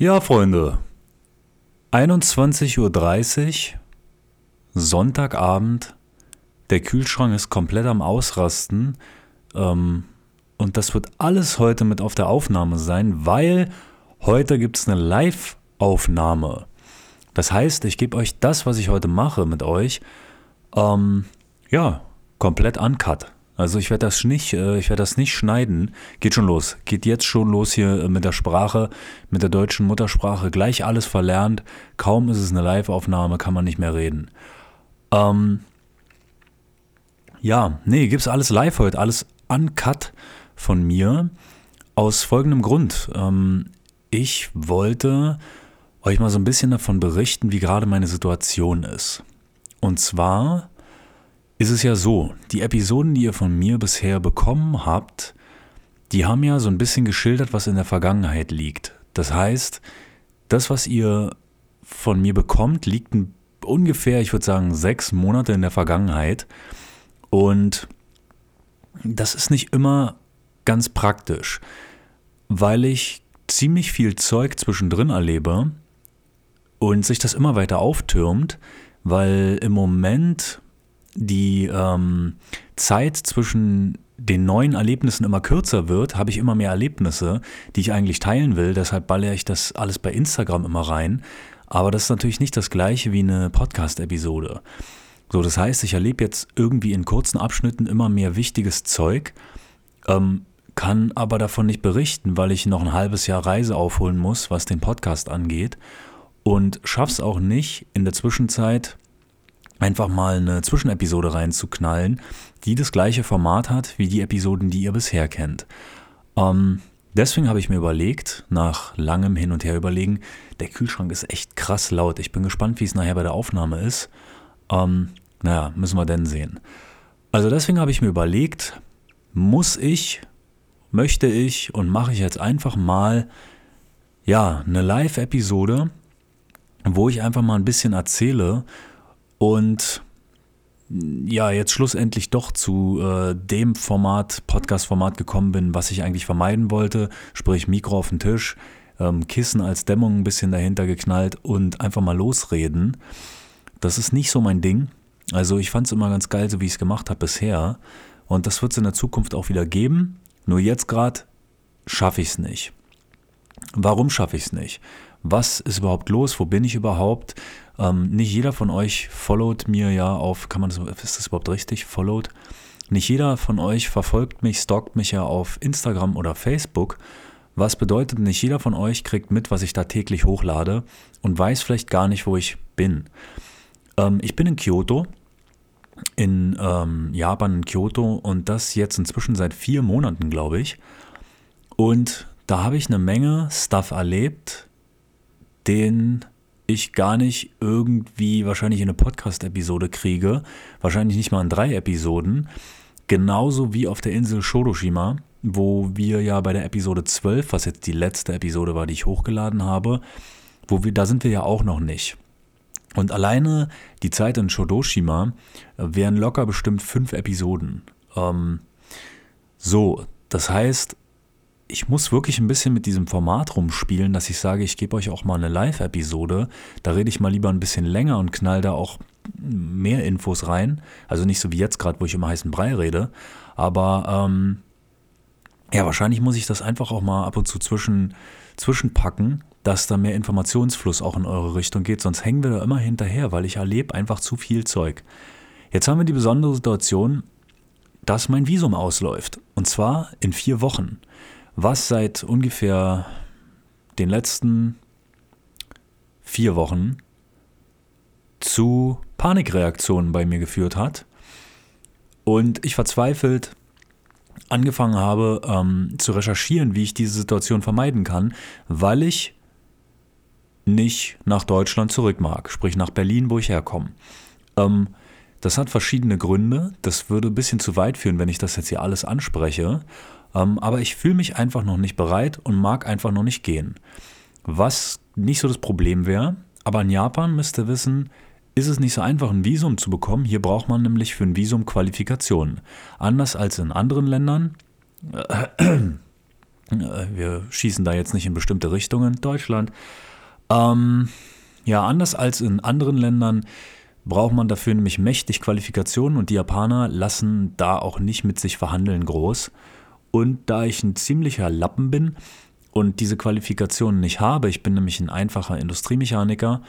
Ja, Freunde. 21.30 Uhr, Sonntagabend. Der Kühlschrank ist komplett am Ausrasten. Ähm, und das wird alles heute mit auf der Aufnahme sein, weil heute gibt es eine Live-Aufnahme. Das heißt, ich gebe euch das, was ich heute mache mit euch, ähm, ja, komplett uncut. Also ich werde das nicht, äh, ich werde das nicht schneiden. Geht schon los. Geht jetzt schon los hier äh, mit der Sprache, mit der deutschen Muttersprache. Gleich alles verlernt. Kaum ist es eine Live-Aufnahme, kann man nicht mehr reden. Ähm, ja, nee, gibt's alles live heute, alles uncut von mir. Aus folgendem Grund. Ähm, ich wollte euch mal so ein bisschen davon berichten, wie gerade meine Situation ist. Und zwar ist es ja so, die Episoden, die ihr von mir bisher bekommen habt, die haben ja so ein bisschen geschildert, was in der Vergangenheit liegt. Das heißt, das, was ihr von mir bekommt, liegt ungefähr, ich würde sagen, sechs Monate in der Vergangenheit. Und das ist nicht immer ganz praktisch, weil ich ziemlich viel Zeug zwischendrin erlebe und sich das immer weiter auftürmt, weil im Moment die ähm, Zeit zwischen den neuen Erlebnissen immer kürzer wird, habe ich immer mehr Erlebnisse, die ich eigentlich teilen will. Deshalb ballere ich das alles bei Instagram immer rein. Aber das ist natürlich nicht das gleiche wie eine Podcast-Episode. So, das heißt, ich erlebe jetzt irgendwie in kurzen Abschnitten immer mehr wichtiges Zeug, ähm, kann aber davon nicht berichten, weil ich noch ein halbes Jahr Reise aufholen muss, was den Podcast angeht. Und schaff's auch nicht, in der Zwischenzeit einfach mal eine Zwischenepisode reinzuknallen, die das gleiche Format hat wie die Episoden, die ihr bisher kennt. Ähm, deswegen habe ich mir überlegt, nach langem Hin und Her überlegen, der Kühlschrank ist echt krass laut. Ich bin gespannt, wie es nachher bei der Aufnahme ist. Ähm, naja, müssen wir denn sehen. Also deswegen habe ich mir überlegt, muss ich, möchte ich und mache ich jetzt einfach mal, ja, eine Live-Episode, wo ich einfach mal ein bisschen erzähle, und ja, jetzt schlussendlich doch zu äh, dem Format, Podcast-Format gekommen bin, was ich eigentlich vermeiden wollte, sprich Mikro auf den Tisch, ähm, Kissen als Dämmung ein bisschen dahinter geknallt und einfach mal losreden. Das ist nicht so mein Ding. Also ich fand es immer ganz geil, so wie ich es gemacht habe bisher. Und das wird es in der Zukunft auch wieder geben. Nur jetzt gerade schaffe ich es nicht. Warum schaffe ich es nicht? Was ist überhaupt los? Wo bin ich überhaupt? Ähm, nicht jeder von euch followt mir ja auf, kann man das, ist das überhaupt richtig? Followed? Nicht jeder von euch verfolgt mich, stalkt mich ja auf Instagram oder Facebook. Was bedeutet, nicht jeder von euch kriegt mit, was ich da täglich hochlade und weiß vielleicht gar nicht, wo ich bin. Ähm, ich bin in Kyoto, in ähm, Japan, in Kyoto und das jetzt inzwischen seit vier Monaten, glaube ich. Und da habe ich eine Menge Stuff erlebt, den ich gar nicht irgendwie wahrscheinlich in eine Podcast-Episode kriege, wahrscheinlich nicht mal in drei Episoden, genauso wie auf der Insel Shodoshima, wo wir ja bei der Episode 12, was jetzt die letzte Episode war, die ich hochgeladen habe, wo wir, da sind wir ja auch noch nicht. Und alleine die Zeit in Shodoshima wären locker bestimmt fünf Episoden. Ähm, so, das heißt, ich muss wirklich ein bisschen mit diesem Format rumspielen, dass ich sage, ich gebe euch auch mal eine Live-Episode. Da rede ich mal lieber ein bisschen länger und knall da auch mehr Infos rein. Also nicht so wie jetzt gerade, wo ich immer heißen Brei rede. Aber ähm, ja, wahrscheinlich muss ich das einfach auch mal ab und zu zwischen, zwischenpacken, dass da mehr Informationsfluss auch in eure Richtung geht. Sonst hängen wir da immer hinterher, weil ich erlebe einfach zu viel Zeug. Jetzt haben wir die besondere Situation, dass mein Visum ausläuft. Und zwar in vier Wochen was seit ungefähr den letzten vier Wochen zu Panikreaktionen bei mir geführt hat und ich verzweifelt angefangen habe ähm, zu recherchieren, wie ich diese Situation vermeiden kann, weil ich nicht nach Deutschland zurück mag, sprich nach Berlin, wo ich herkomme. Ähm, das hat verschiedene Gründe. Das würde ein bisschen zu weit führen, wenn ich das jetzt hier alles anspreche. Ähm, aber ich fühle mich einfach noch nicht bereit und mag einfach noch nicht gehen. Was nicht so das Problem wäre, aber in Japan müsst ihr wissen, ist es nicht so einfach, ein Visum zu bekommen. Hier braucht man nämlich für ein Visum Qualifikationen. Anders als in anderen Ländern, äh, wir schießen da jetzt nicht in bestimmte Richtungen. Deutschland. Ähm, ja, anders als in anderen Ländern braucht man dafür nämlich mächtig Qualifikationen und die Japaner lassen da auch nicht mit sich verhandeln groß. Und da ich ein ziemlicher Lappen bin und diese Qualifikationen nicht habe, ich bin nämlich ein einfacher Industriemechaniker,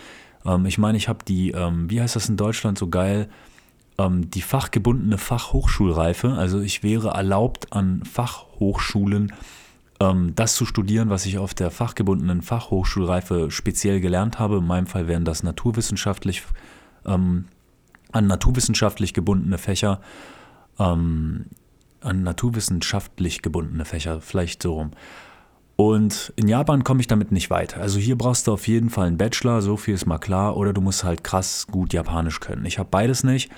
ähm, ich meine, ich habe die, ähm, wie heißt das in Deutschland so geil, ähm, die fachgebundene Fachhochschulreife, also ich wäre erlaubt an Fachhochschulen ähm, das zu studieren, was ich auf der fachgebundenen Fachhochschulreife speziell gelernt habe. In meinem Fall wären das naturwissenschaftlich, ähm, an naturwissenschaftlich gebundene Fächer, ähm, an naturwissenschaftlich gebundene Fächer, vielleicht so rum. Und in Japan komme ich damit nicht weiter. Also hier brauchst du auf jeden Fall einen Bachelor, so viel ist mal klar, oder du musst halt krass gut Japanisch können. Ich habe beides nicht.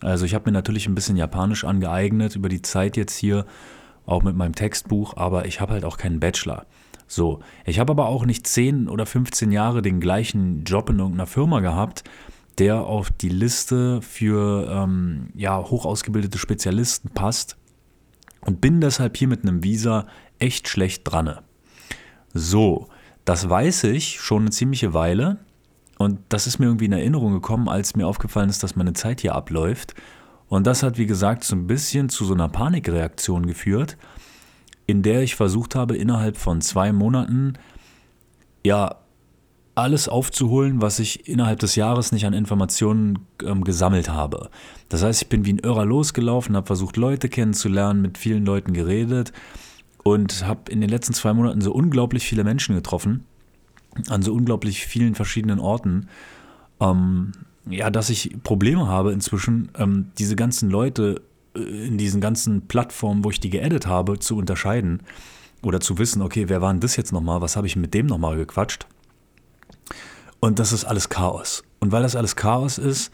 Also ich habe mir natürlich ein bisschen Japanisch angeeignet über die Zeit jetzt hier auch mit meinem Textbuch, aber ich habe halt auch keinen Bachelor. So, ich habe aber auch nicht 10 oder 15 Jahre den gleichen Job in irgendeiner Firma gehabt, der auf die Liste für ähm, ja, hoch ausgebildete Spezialisten passt und bin deshalb hier mit einem Visa echt schlecht dran. So, das weiß ich schon eine ziemliche Weile und das ist mir irgendwie in Erinnerung gekommen, als mir aufgefallen ist, dass meine Zeit hier abläuft und das hat, wie gesagt, so ein bisschen zu so einer Panikreaktion geführt, in der ich versucht habe, innerhalb von zwei Monaten ja alles aufzuholen, was ich innerhalb des Jahres nicht an Informationen ähm, gesammelt habe. Das heißt, ich bin wie ein Irrer losgelaufen, habe versucht, Leute kennenzulernen, mit vielen Leuten geredet und habe in den letzten zwei Monaten so unglaublich viele Menschen getroffen, an so unglaublich vielen verschiedenen Orten. Ähm, ja, dass ich Probleme habe inzwischen, ähm, diese ganzen Leute äh, in diesen ganzen Plattformen, wo ich die geedit habe, zu unterscheiden oder zu wissen, okay, wer war denn das jetzt nochmal, was habe ich mit dem nochmal gequatscht? Und das ist alles Chaos. Und weil das alles Chaos ist,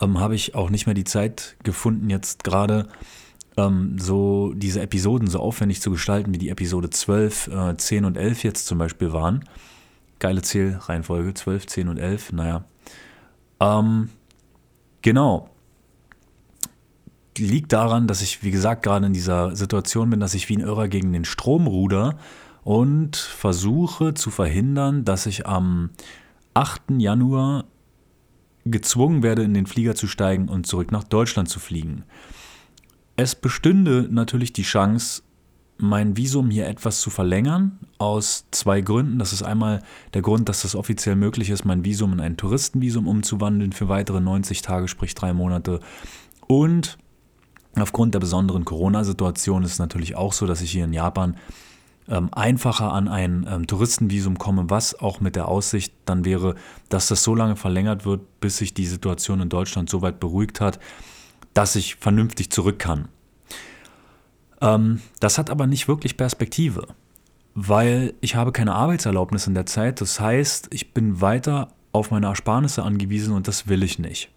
ähm, habe ich auch nicht mehr die Zeit gefunden, jetzt gerade ähm, so diese Episoden so aufwendig zu gestalten, wie die Episode 12, äh, 10 und 11 jetzt zum Beispiel waren. Geile Zählreihenfolge, 12, 10 und 11, naja. Ähm, genau. Liegt daran, dass ich, wie gesagt, gerade in dieser Situation bin, dass ich wie ein Irrer gegen den Strom ruder und versuche zu verhindern, dass ich am 8. Januar gezwungen werde, in den Flieger zu steigen und zurück nach Deutschland zu fliegen. Es bestünde natürlich die Chance, mein Visum hier etwas zu verlängern, aus zwei Gründen. Das ist einmal der Grund, dass es offiziell möglich ist, mein Visum in ein Touristenvisum umzuwandeln für weitere 90 Tage, sprich drei Monate. Und aufgrund der besonderen Corona-Situation ist es natürlich auch so, dass ich hier in Japan ähm, einfacher an ein ähm, Touristenvisum komme, was auch mit der Aussicht dann wäre, dass das so lange verlängert wird, bis sich die Situation in Deutschland so weit beruhigt hat, dass ich vernünftig zurück kann. Ähm, das hat aber nicht wirklich Perspektive, weil ich habe keine Arbeitserlaubnis in der Zeit. Das heißt, ich bin weiter auf meine Ersparnisse angewiesen und das will ich nicht.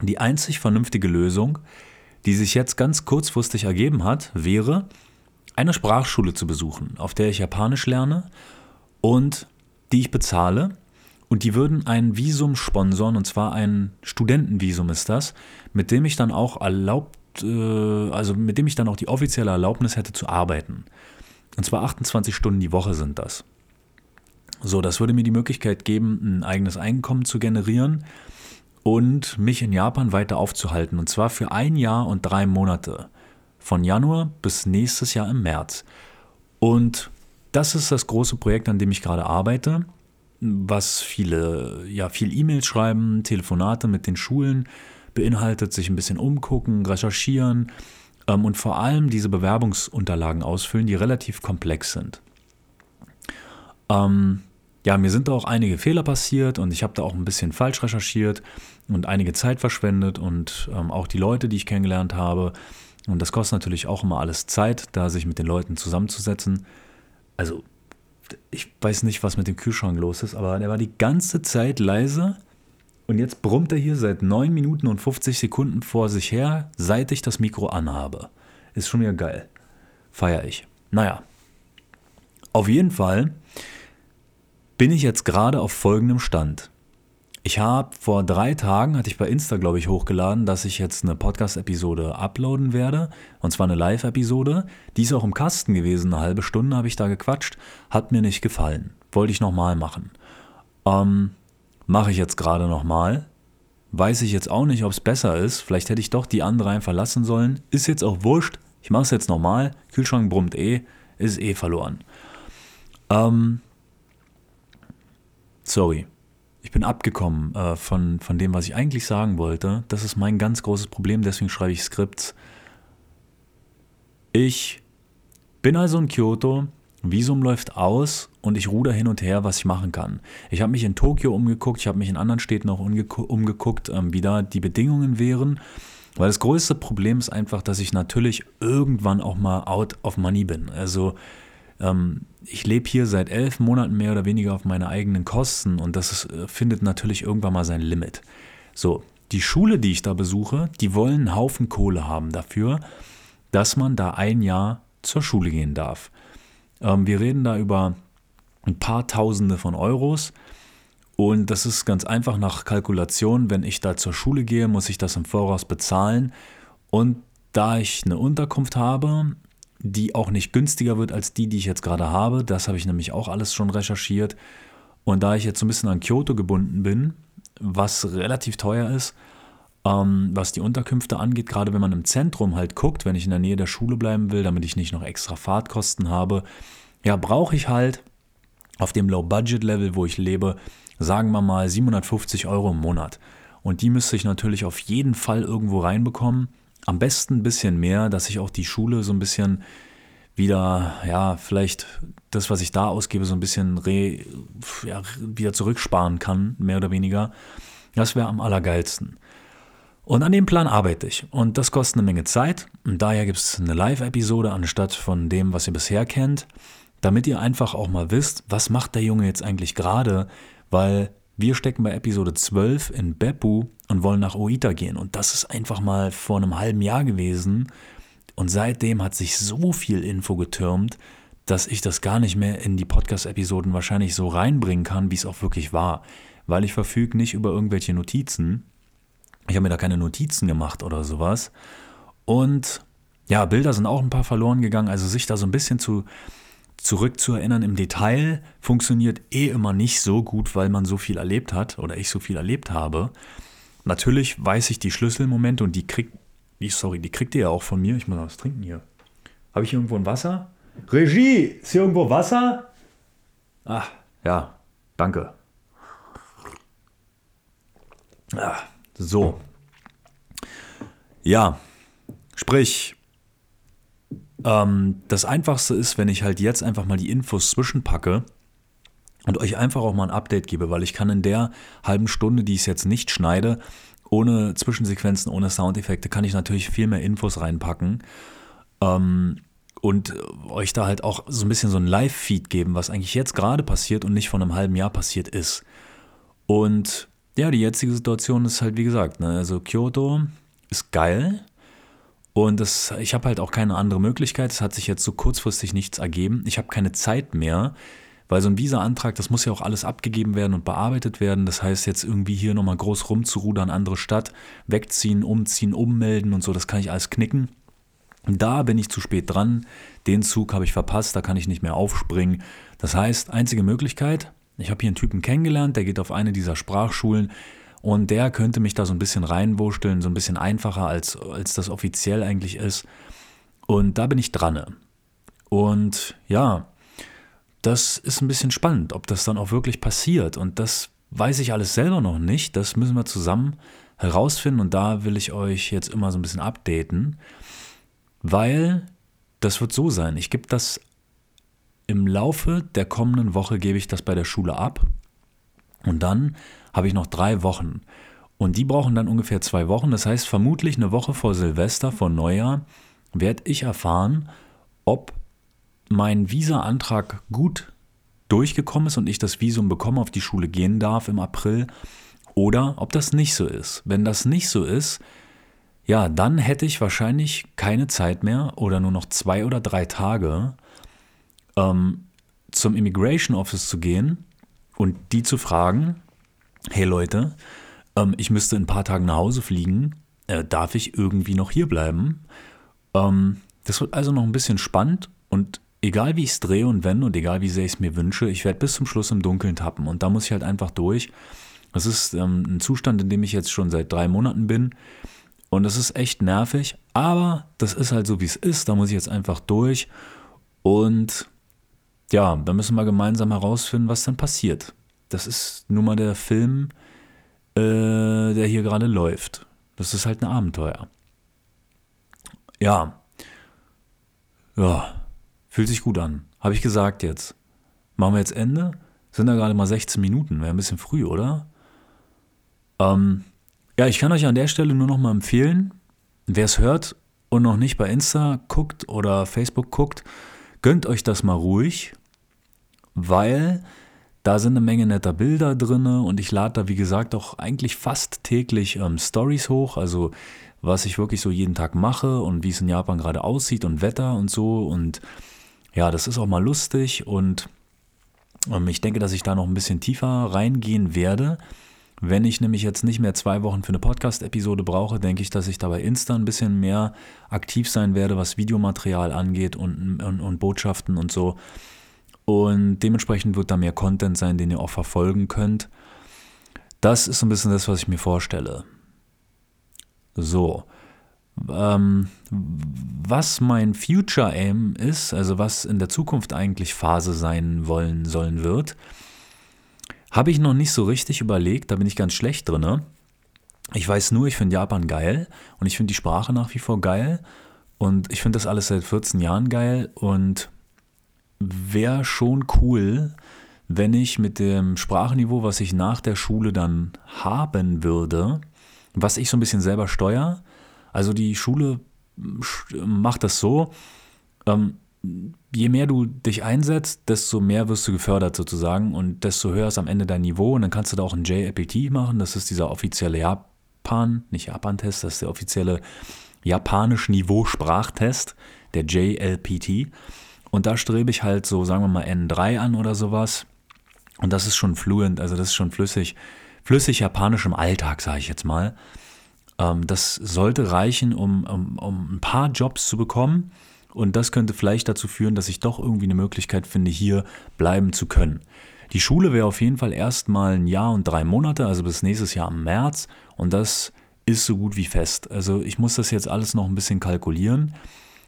Die einzig vernünftige Lösung, die sich jetzt ganz kurzfristig ergeben hat, wäre, eine Sprachschule zu besuchen, auf der ich Japanisch lerne und die ich bezahle. Und die würden ein Visum sponsern, und zwar ein Studentenvisum ist das, mit dem ich dann auch erlaubt äh, also mit dem ich dann auch die offizielle Erlaubnis hätte zu arbeiten. Und zwar 28 Stunden die Woche sind das. So, das würde mir die Möglichkeit geben, ein eigenes Einkommen zu generieren und mich in Japan weiter aufzuhalten. Und zwar für ein Jahr und drei Monate. Von Januar bis nächstes Jahr im März. Und das ist das große Projekt, an dem ich gerade arbeite, was viele, ja, viel E-Mails schreiben, Telefonate mit den Schulen beinhaltet, sich ein bisschen umgucken, recherchieren ähm, und vor allem diese Bewerbungsunterlagen ausfüllen, die relativ komplex sind. Ähm, ja, mir sind da auch einige Fehler passiert und ich habe da auch ein bisschen falsch recherchiert und einige Zeit verschwendet und ähm, auch die Leute, die ich kennengelernt habe. Und das kostet natürlich auch immer alles Zeit, da sich mit den Leuten zusammenzusetzen. Also, ich weiß nicht, was mit dem Kühlschrank los ist, aber der war die ganze Zeit leise und jetzt brummt er hier seit 9 Minuten und 50 Sekunden vor sich her, seit ich das Mikro anhabe. Ist schon wieder geil. Feier ich. Naja. Auf jeden Fall bin ich jetzt gerade auf folgendem Stand. Ich habe vor drei Tagen, hatte ich bei Insta, glaube ich, hochgeladen, dass ich jetzt eine Podcast-Episode uploaden werde. Und zwar eine Live-Episode. Die ist auch im Kasten gewesen. Eine halbe Stunde habe ich da gequatscht. Hat mir nicht gefallen. Wollte ich nochmal machen. Ähm, Mache ich jetzt gerade nochmal. Weiß ich jetzt auch nicht, ob es besser ist. Vielleicht hätte ich doch die andere einfach lassen sollen. Ist jetzt auch wurscht. Ich mache es jetzt nochmal. Kühlschrank brummt eh. Ist eh verloren. Ähm, sorry. Ich bin abgekommen äh, von, von dem, was ich eigentlich sagen wollte. Das ist mein ganz großes Problem, deswegen schreibe ich Skripts. Ich bin also in Kyoto, Visum läuft aus und ich ruder hin und her, was ich machen kann. Ich habe mich in Tokio umgeguckt, ich habe mich in anderen Städten auch umgeguckt, ähm, wie da die Bedingungen wären. Weil das größte Problem ist einfach, dass ich natürlich irgendwann auch mal out of money bin. Also ähm, ich lebe hier seit elf Monaten mehr oder weniger auf meine eigenen Kosten und das ist, äh, findet natürlich irgendwann mal sein Limit. So, die Schule, die ich da besuche, die wollen einen Haufen Kohle haben dafür, dass man da ein Jahr zur Schule gehen darf. Ähm, wir reden da über ein paar Tausende von Euros. Und das ist ganz einfach nach Kalkulation. Wenn ich da zur Schule gehe, muss ich das im Voraus bezahlen. Und da ich eine Unterkunft habe, die auch nicht günstiger wird als die, die ich jetzt gerade habe. Das habe ich nämlich auch alles schon recherchiert. Und da ich jetzt so ein bisschen an Kyoto gebunden bin, was relativ teuer ist, ähm, was die Unterkünfte angeht, gerade wenn man im Zentrum halt guckt, wenn ich in der Nähe der Schule bleiben will, damit ich nicht noch extra Fahrtkosten habe, ja, brauche ich halt auf dem Low-Budget-Level, wo ich lebe, sagen wir mal 750 Euro im Monat. Und die müsste ich natürlich auf jeden Fall irgendwo reinbekommen. Am besten ein bisschen mehr, dass ich auch die Schule so ein bisschen wieder, ja, vielleicht das, was ich da ausgebe, so ein bisschen re, ja, wieder zurücksparen kann, mehr oder weniger. Das wäre am allergeilsten. Und an dem Plan arbeite ich. Und das kostet eine Menge Zeit. Und daher gibt es eine Live-Episode anstatt von dem, was ihr bisher kennt, damit ihr einfach auch mal wisst, was macht der Junge jetzt eigentlich gerade, weil wir stecken bei Episode 12 in Beppu und wollen nach Oita gehen. Und das ist einfach mal vor einem halben Jahr gewesen. Und seitdem hat sich so viel Info getürmt, dass ich das gar nicht mehr in die Podcast-Episoden wahrscheinlich so reinbringen kann, wie es auch wirklich war. Weil ich verfüge nicht über irgendwelche Notizen. Ich habe mir da keine Notizen gemacht oder sowas. Und ja, Bilder sind auch ein paar verloren gegangen. Also sich da so ein bisschen zu zurückzuerinnern im Detail funktioniert eh immer nicht so gut, weil man so viel erlebt hat oder ich so viel erlebt habe. Natürlich weiß ich die Schlüsselmomente und die kriegt, sorry, die kriegt ihr ja auch von mir. Ich muss was trinken hier. Habe ich irgendwo ein Wasser? Regie, ist hier irgendwo Wasser? Ach, ja, danke. Ah, so. Ja, sprich, ähm, das Einfachste ist, wenn ich halt jetzt einfach mal die Infos zwischenpacke und euch einfach auch mal ein Update gebe, weil ich kann in der halben Stunde, die ich jetzt nicht schneide, ohne Zwischensequenzen, ohne Soundeffekte, kann ich natürlich viel mehr Infos reinpacken. Ähm, und euch da halt auch so ein bisschen so ein Live-Feed geben, was eigentlich jetzt gerade passiert und nicht vor einem halben Jahr passiert ist. Und ja, die jetzige Situation ist halt, wie gesagt, ne, also Kyoto ist geil, und das, ich habe halt auch keine andere Möglichkeit. Es hat sich jetzt so kurzfristig nichts ergeben. Ich habe keine Zeit mehr, weil so ein Visa-Antrag, das muss ja auch alles abgegeben werden und bearbeitet werden. Das heißt, jetzt irgendwie hier nochmal groß rumzurudern, andere Stadt, wegziehen, umziehen, ummelden und so, das kann ich alles knicken. Da bin ich zu spät dran. Den Zug habe ich verpasst, da kann ich nicht mehr aufspringen. Das heißt, einzige Möglichkeit, ich habe hier einen Typen kennengelernt, der geht auf eine dieser Sprachschulen. Und der könnte mich da so ein bisschen reinwurschteln, so ein bisschen einfacher als, als das offiziell eigentlich ist. Und da bin ich dran. Und ja, das ist ein bisschen spannend, ob das dann auch wirklich passiert. Und das weiß ich alles selber noch nicht. Das müssen wir zusammen herausfinden. Und da will ich euch jetzt immer so ein bisschen updaten, weil das wird so sein. Ich gebe das im Laufe der kommenden Woche, gebe ich das bei der Schule ab. Und dann habe ich noch drei Wochen. Und die brauchen dann ungefähr zwei Wochen. Das heißt, vermutlich eine Woche vor Silvester, vor Neujahr, werde ich erfahren, ob mein Visa-Antrag gut durchgekommen ist und ich das Visum bekomme, auf die Schule gehen darf im April oder ob das nicht so ist. Wenn das nicht so ist, ja, dann hätte ich wahrscheinlich keine Zeit mehr oder nur noch zwei oder drei Tage ähm, zum Immigration Office zu gehen und die zu fragen, hey Leute, ähm, ich müsste in ein paar Tagen nach Hause fliegen, äh, darf ich irgendwie noch hier bleiben? Ähm, das wird also noch ein bisschen spannend und egal wie ich es drehe und wende und egal wie sehr ich es mir wünsche, ich werde bis zum Schluss im Dunkeln tappen und da muss ich halt einfach durch. Das ist ähm, ein Zustand, in dem ich jetzt schon seit drei Monaten bin und das ist echt nervig, aber das ist halt so, wie es ist. Da muss ich jetzt einfach durch und ja, da müssen wir gemeinsam herausfinden, was dann passiert. Das ist nun mal der Film, äh, der hier gerade läuft. Das ist halt ein Abenteuer. Ja. Ja. Fühlt sich gut an. Habe ich gesagt jetzt. Machen wir jetzt Ende? Sind da gerade mal 16 Minuten. Wäre ein bisschen früh, oder? Ähm, ja, ich kann euch an der Stelle nur noch mal empfehlen, wer es hört und noch nicht bei Insta guckt oder Facebook guckt, gönnt euch das mal ruhig, weil da sind eine Menge netter Bilder drin und ich lade da, wie gesagt, auch eigentlich fast täglich ähm, Stories hoch, also was ich wirklich so jeden Tag mache und wie es in Japan gerade aussieht und Wetter und so. Und ja, das ist auch mal lustig und ähm, ich denke, dass ich da noch ein bisschen tiefer reingehen werde. Wenn ich nämlich jetzt nicht mehr zwei Wochen für eine Podcast-Episode brauche, denke ich, dass ich da bei Insta ein bisschen mehr aktiv sein werde, was Videomaterial angeht und, und, und Botschaften und so. Und dementsprechend wird da mehr Content sein, den ihr auch verfolgen könnt. Das ist so ein bisschen das, was ich mir vorstelle. So. Ähm, was mein Future Aim ist, also was in der Zukunft eigentlich Phase sein wollen sollen wird, habe ich noch nicht so richtig überlegt, da bin ich ganz schlecht drin. Ich weiß nur, ich finde Japan geil und ich finde die Sprache nach wie vor geil und ich finde das alles seit 14 Jahren geil und wäre schon cool, wenn ich mit dem Sprachniveau, was ich nach der Schule dann haben würde, was ich so ein bisschen selber steuere. Also die Schule macht das so, ähm, je mehr du dich einsetzt, desto mehr wirst du gefördert sozusagen und desto höher ist am Ende dein Niveau und dann kannst du da auch ein JLPT machen, das ist dieser offizielle Japan, nicht Japan-Test, das ist der offizielle japanisch Niveau-Sprachtest, der JLPT. Und da strebe ich halt so, sagen wir mal, N3 an oder sowas. Und das ist schon fluent, also das ist schon flüssig, flüssig japanisch im Alltag, sage ich jetzt mal. Ähm, das sollte reichen, um, um, um ein paar Jobs zu bekommen. Und das könnte vielleicht dazu führen, dass ich doch irgendwie eine Möglichkeit finde, hier bleiben zu können. Die Schule wäre auf jeden Fall erstmal ein Jahr und drei Monate, also bis nächstes Jahr im März. Und das ist so gut wie fest. Also ich muss das jetzt alles noch ein bisschen kalkulieren.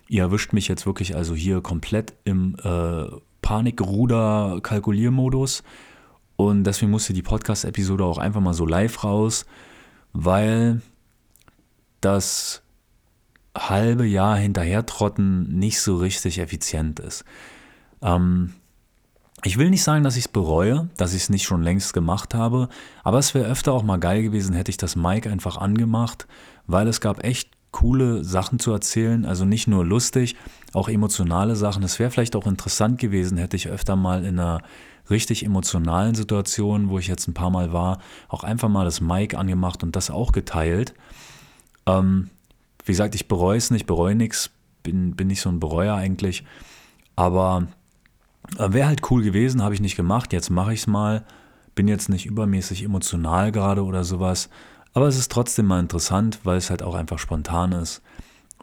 Ihr erwischt mich jetzt wirklich also hier komplett im äh, Panikruder-Kalkuliermodus. Und deswegen musste die Podcast-Episode auch einfach mal so live raus, weil das halbe Jahr hinterhertrotten nicht so richtig effizient ist. Ähm, ich will nicht sagen, dass ich es bereue, dass ich es nicht schon längst gemacht habe, aber es wäre öfter auch mal geil gewesen, hätte ich das Mic einfach angemacht, weil es gab echt coole Sachen zu erzählen, also nicht nur lustig, auch emotionale Sachen. Es wäre vielleicht auch interessant gewesen, hätte ich öfter mal in einer richtig emotionalen Situation, wo ich jetzt ein paar Mal war, auch einfach mal das Mic angemacht und das auch geteilt. Ähm, wie gesagt, ich bereue es nicht, bereue nichts, bin, bin nicht so ein Bereuer eigentlich. Aber äh, wäre halt cool gewesen, habe ich nicht gemacht, jetzt mache ich es mal. Bin jetzt nicht übermäßig emotional gerade oder sowas. Aber es ist trotzdem mal interessant, weil es halt auch einfach spontan ist.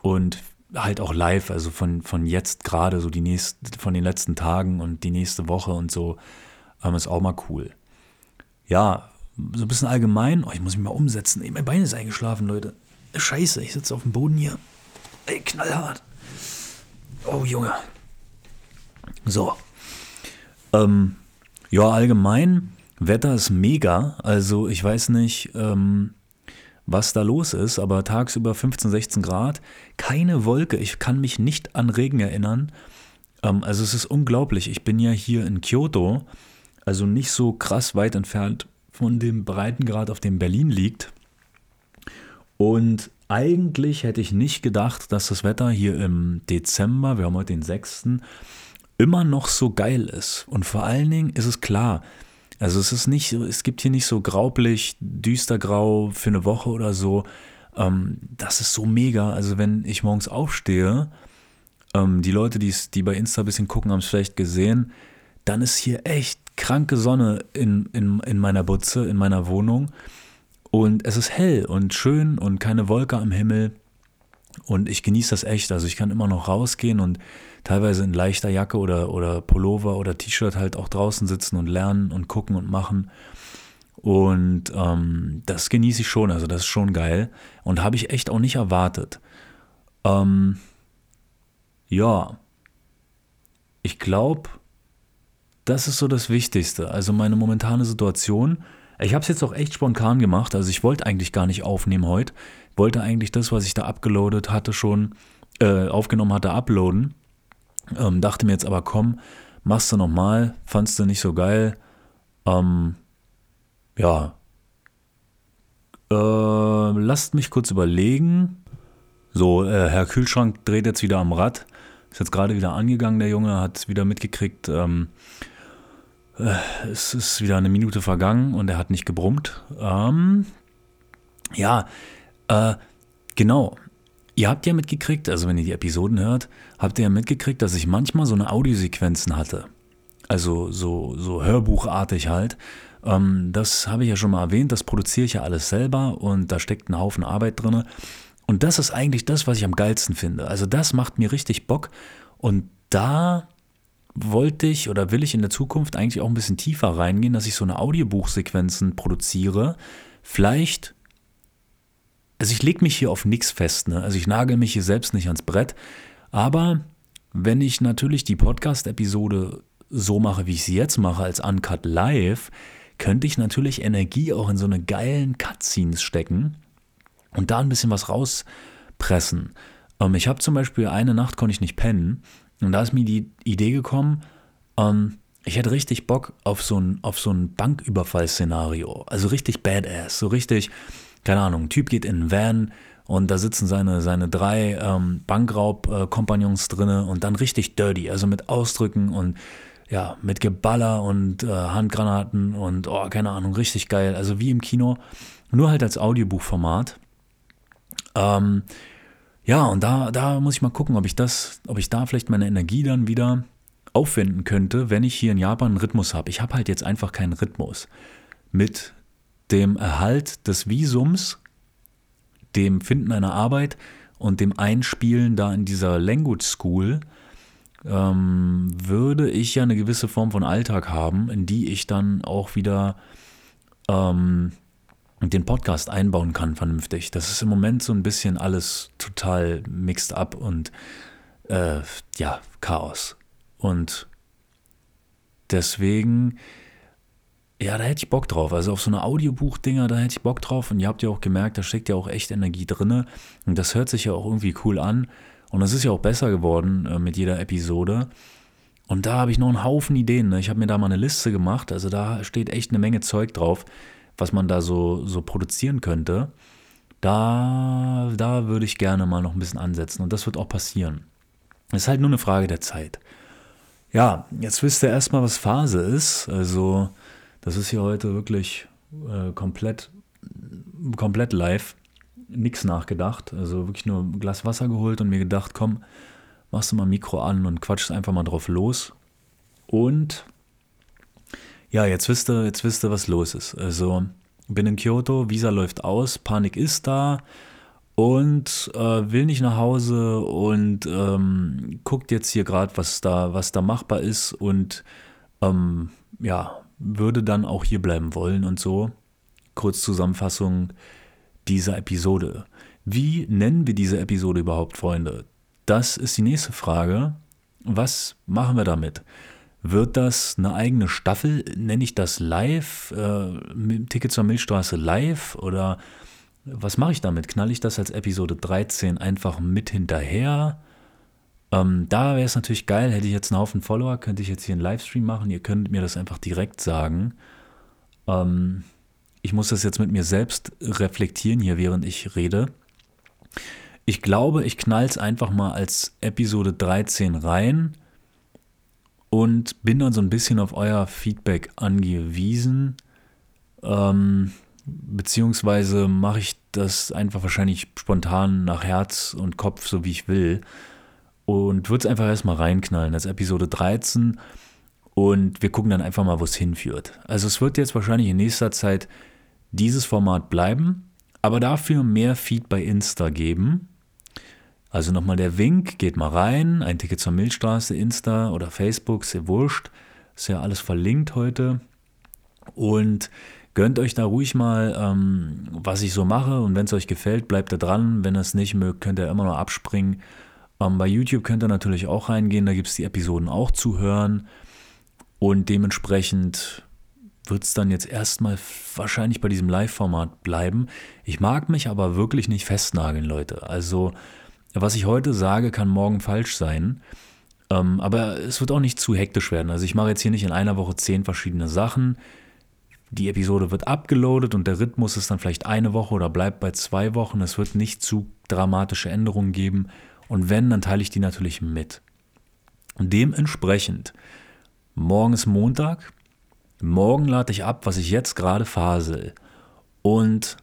Und halt auch live, also von, von jetzt gerade, so die nächsten, von den letzten Tagen und die nächste Woche und so, ähm, ist auch mal cool. Ja, so ein bisschen allgemein. Oh, ich muss mich mal umsetzen. Ey, mein Bein ist eingeschlafen, Leute. Scheiße, ich sitze auf dem Boden hier. Ey, knallhart. Oh, Junge. So. Ähm, ja, allgemein, Wetter ist mega. Also, ich weiß nicht, ähm, was da los ist, aber tagsüber 15, 16 Grad, keine Wolke. Ich kann mich nicht an Regen erinnern. Ähm, also es ist unglaublich. Ich bin ja hier in Kyoto, also nicht so krass weit entfernt von dem Breitengrad, auf dem Berlin liegt. Und eigentlich hätte ich nicht gedacht, dass das Wetter hier im Dezember, wir haben heute den 6., immer noch so geil ist. Und vor allen Dingen ist es klar, also es ist nicht, es gibt hier nicht so graublich, düstergrau für eine Woche oder so. Ähm, das ist so mega. Also wenn ich morgens aufstehe, ähm, die Leute, die bei Insta ein bisschen gucken, haben es vielleicht gesehen, dann ist hier echt kranke Sonne in, in, in meiner Butze, in meiner Wohnung. Und es ist hell und schön und keine Wolke am Himmel. Und ich genieße das echt. Also ich kann immer noch rausgehen und teilweise in leichter Jacke oder, oder Pullover oder T-Shirt halt auch draußen sitzen und lernen und gucken und machen. Und ähm, das genieße ich schon. Also das ist schon geil. Und habe ich echt auch nicht erwartet. Ähm, ja, ich glaube, das ist so das Wichtigste. Also meine momentane Situation. Ich habe es jetzt auch echt spontan gemacht. Also ich wollte eigentlich gar nicht aufnehmen heute. Wollte eigentlich das, was ich da abgeloadet hatte, schon äh, aufgenommen hatte, uploaden. Ähm, dachte mir jetzt aber, komm, machst du nochmal. Fandst du nicht so geil. Ähm, ja. Äh, lasst mich kurz überlegen. So, äh, Herr Kühlschrank dreht jetzt wieder am Rad. Ist jetzt gerade wieder angegangen, der Junge, hat wieder mitgekriegt, ähm, äh, es ist wieder eine Minute vergangen und er hat nicht gebrummt. Ähm, ja, äh, genau. Ihr habt ja mitgekriegt, also wenn ihr die Episoden hört, habt ihr ja mitgekriegt, dass ich manchmal so eine Audiosequenzen hatte. Also so, so hörbuchartig halt. Ähm, das habe ich ja schon mal erwähnt, das produziere ich ja alles selber und da steckt ein Haufen Arbeit drin. Und das ist eigentlich das, was ich am geilsten finde. Also das macht mir richtig Bock. Und da wollte ich oder will ich in der Zukunft eigentlich auch ein bisschen tiefer reingehen, dass ich so eine Audiobuchsequenzen produziere. Vielleicht, also ich lege mich hier auf nichts fest, ne? also ich nagel mich hier selbst nicht ans Brett, aber wenn ich natürlich die Podcast-Episode so mache, wie ich sie jetzt mache, als Uncut Live, könnte ich natürlich Energie auch in so eine geilen Cutscenes stecken und da ein bisschen was rauspressen. Ähm, ich habe zum Beispiel eine Nacht konnte ich nicht pennen und da ist mir die Idee gekommen, ähm, ich hätte richtig Bock auf so ein, auf so ein Banküberfall-Szenario. Also richtig badass, so richtig, keine Ahnung, ein Typ geht in einen Van und da sitzen seine, seine drei ähm, Bankraub-Kompagnons drinne und dann richtig dirty, also mit Ausdrücken und ja, mit Geballer und äh, Handgranaten und oh, keine Ahnung, richtig geil. Also wie im Kino, nur halt als Audiobuchformat. Ähm, ja, und da, da muss ich mal gucken, ob ich das, ob ich da vielleicht meine Energie dann wieder aufwenden könnte, wenn ich hier in Japan einen Rhythmus habe. Ich habe halt jetzt einfach keinen Rhythmus. Mit dem Erhalt des Visums, dem Finden einer Arbeit und dem Einspielen da in dieser Language School ähm, würde ich ja eine gewisse Form von Alltag haben, in die ich dann auch wieder ähm, den Podcast einbauen kann vernünftig. Das ist im Moment so ein bisschen alles total mixed up und äh, ja, Chaos. Und deswegen, ja, da hätte ich Bock drauf. Also auf so eine Audiobuch-Dinger, da hätte ich Bock drauf. Und ihr habt ja auch gemerkt, da steckt ja auch echt Energie drin. Und das hört sich ja auch irgendwie cool an. Und das ist ja auch besser geworden äh, mit jeder Episode. Und da habe ich noch einen Haufen Ideen. Ne? Ich habe mir da mal eine Liste gemacht. Also da steht echt eine Menge Zeug drauf was man da so, so produzieren könnte, da, da würde ich gerne mal noch ein bisschen ansetzen. Und das wird auch passieren. Es ist halt nur eine Frage der Zeit. Ja, jetzt wisst ihr erstmal, was Phase ist. Also, das ist hier heute wirklich äh, komplett, komplett live. Nichts nachgedacht. Also wirklich nur ein Glas Wasser geholt und mir gedacht, komm, machst du mal Mikro an und quatschst einfach mal drauf los. Und ja, jetzt wisst ihr, jetzt wisst ihr, was los ist. Also bin in Kyoto, Visa läuft aus, Panik ist da und äh, will nicht nach Hause und ähm, guckt jetzt hier gerade, was da, was da machbar ist und ähm, ja, würde dann auch hier bleiben wollen und so. Kurz Zusammenfassung dieser Episode. Wie nennen wir diese Episode überhaupt, Freunde? Das ist die nächste Frage. Was machen wir damit? Wird das eine eigene Staffel? Nenne ich das live? Äh, Ticket zur Milchstraße live? Oder was mache ich damit? Knall ich das als Episode 13 einfach mit hinterher? Ähm, da wäre es natürlich geil, hätte ich jetzt einen Haufen Follower, könnte ich jetzt hier einen Livestream machen. Ihr könnt mir das einfach direkt sagen. Ähm, ich muss das jetzt mit mir selbst reflektieren hier, während ich rede. Ich glaube, ich knall es einfach mal als Episode 13 rein und bin dann so ein bisschen auf euer Feedback angewiesen. Ähm, beziehungsweise mache ich das einfach wahrscheinlich spontan nach Herz und Kopf, so wie ich will. Und würde es einfach erstmal reinknallen als Episode 13. Und wir gucken dann einfach mal, wo es hinführt. Also es wird jetzt wahrscheinlich in nächster Zeit dieses Format bleiben, aber dafür mehr Feed bei Insta geben. Also nochmal der Wink, geht mal rein, ein Ticket zur Milchstraße, Insta oder Facebook, ist wurscht, ist ja alles verlinkt heute. Und gönnt euch da ruhig mal, ähm, was ich so mache und wenn es euch gefällt, bleibt da dran. Wenn ihr es nicht mögt, könnt ihr immer noch abspringen. Ähm, bei YouTube könnt ihr natürlich auch reingehen, da gibt es die Episoden auch zu hören. Und dementsprechend wird es dann jetzt erstmal wahrscheinlich bei diesem Live-Format bleiben. Ich mag mich aber wirklich nicht festnageln, Leute. Also, was ich heute sage, kann morgen falsch sein. Ähm, aber es wird auch nicht zu hektisch werden. Also, ich mache jetzt hier nicht in einer Woche zehn verschiedene Sachen. Die Episode wird abgeloadet und der Rhythmus ist dann vielleicht eine Woche oder bleibt bei zwei Wochen. Es wird nicht zu dramatische Änderungen geben. Und wenn, dann teile ich die natürlich mit. Und dementsprechend, morgen ist Montag. Morgen lade ich ab, was ich jetzt gerade fasel. Und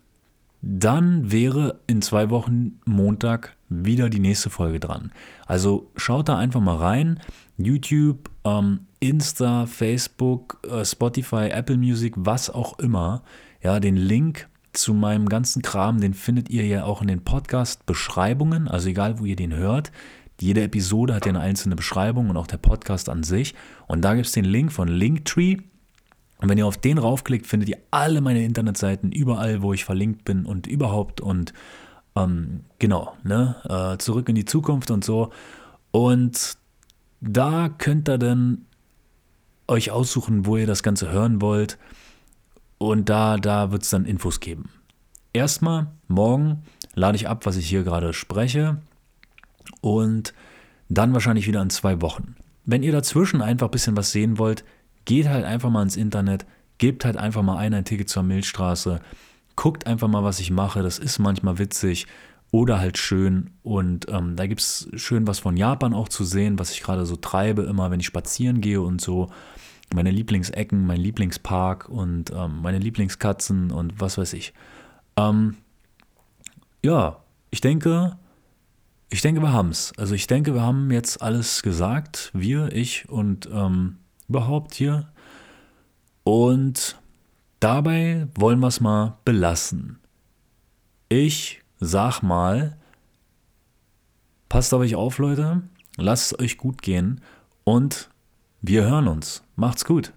dann wäre in zwei Wochen Montag wieder die nächste Folge dran. Also schaut da einfach mal rein. YouTube, ähm, Insta, Facebook, äh, Spotify, Apple Music, was auch immer. Ja, den Link zu meinem ganzen Kram, den findet ihr ja auch in den Podcast-Beschreibungen, also egal wo ihr den hört. Jede Episode hat ja eine einzelne Beschreibung und auch der Podcast an sich. Und da gibt es den Link von Linktree. Und wenn ihr auf den raufklickt, findet ihr alle meine Internetseiten überall, wo ich verlinkt bin und überhaupt und ähm, genau, ne, äh, zurück in die Zukunft und so. Und da könnt ihr dann euch aussuchen, wo ihr das Ganze hören wollt. Und da, da wird es dann Infos geben. Erstmal, morgen lade ich ab, was ich hier gerade spreche. Und dann wahrscheinlich wieder in zwei Wochen. Wenn ihr dazwischen einfach ein bisschen was sehen wollt, geht halt einfach mal ins Internet, gebt halt einfach mal ein, ein Ticket zur Milchstraße, guckt einfach mal, was ich mache. Das ist manchmal witzig oder halt schön. Und ähm, da gibt es schön was von Japan auch zu sehen, was ich gerade so treibe, immer wenn ich spazieren gehe und so. Meine Lieblingsecken, mein Lieblingspark und ähm, meine Lieblingskatzen und was weiß ich. Ähm, ja, ich denke, ich denke, wir haben es. Also ich denke, wir haben jetzt alles gesagt. Wir, ich und ähm, überhaupt hier. Und dabei wollen wir es mal belassen. Ich sag mal, passt auf euch auf, Leute, lasst es euch gut gehen und wir hören uns. Macht's gut.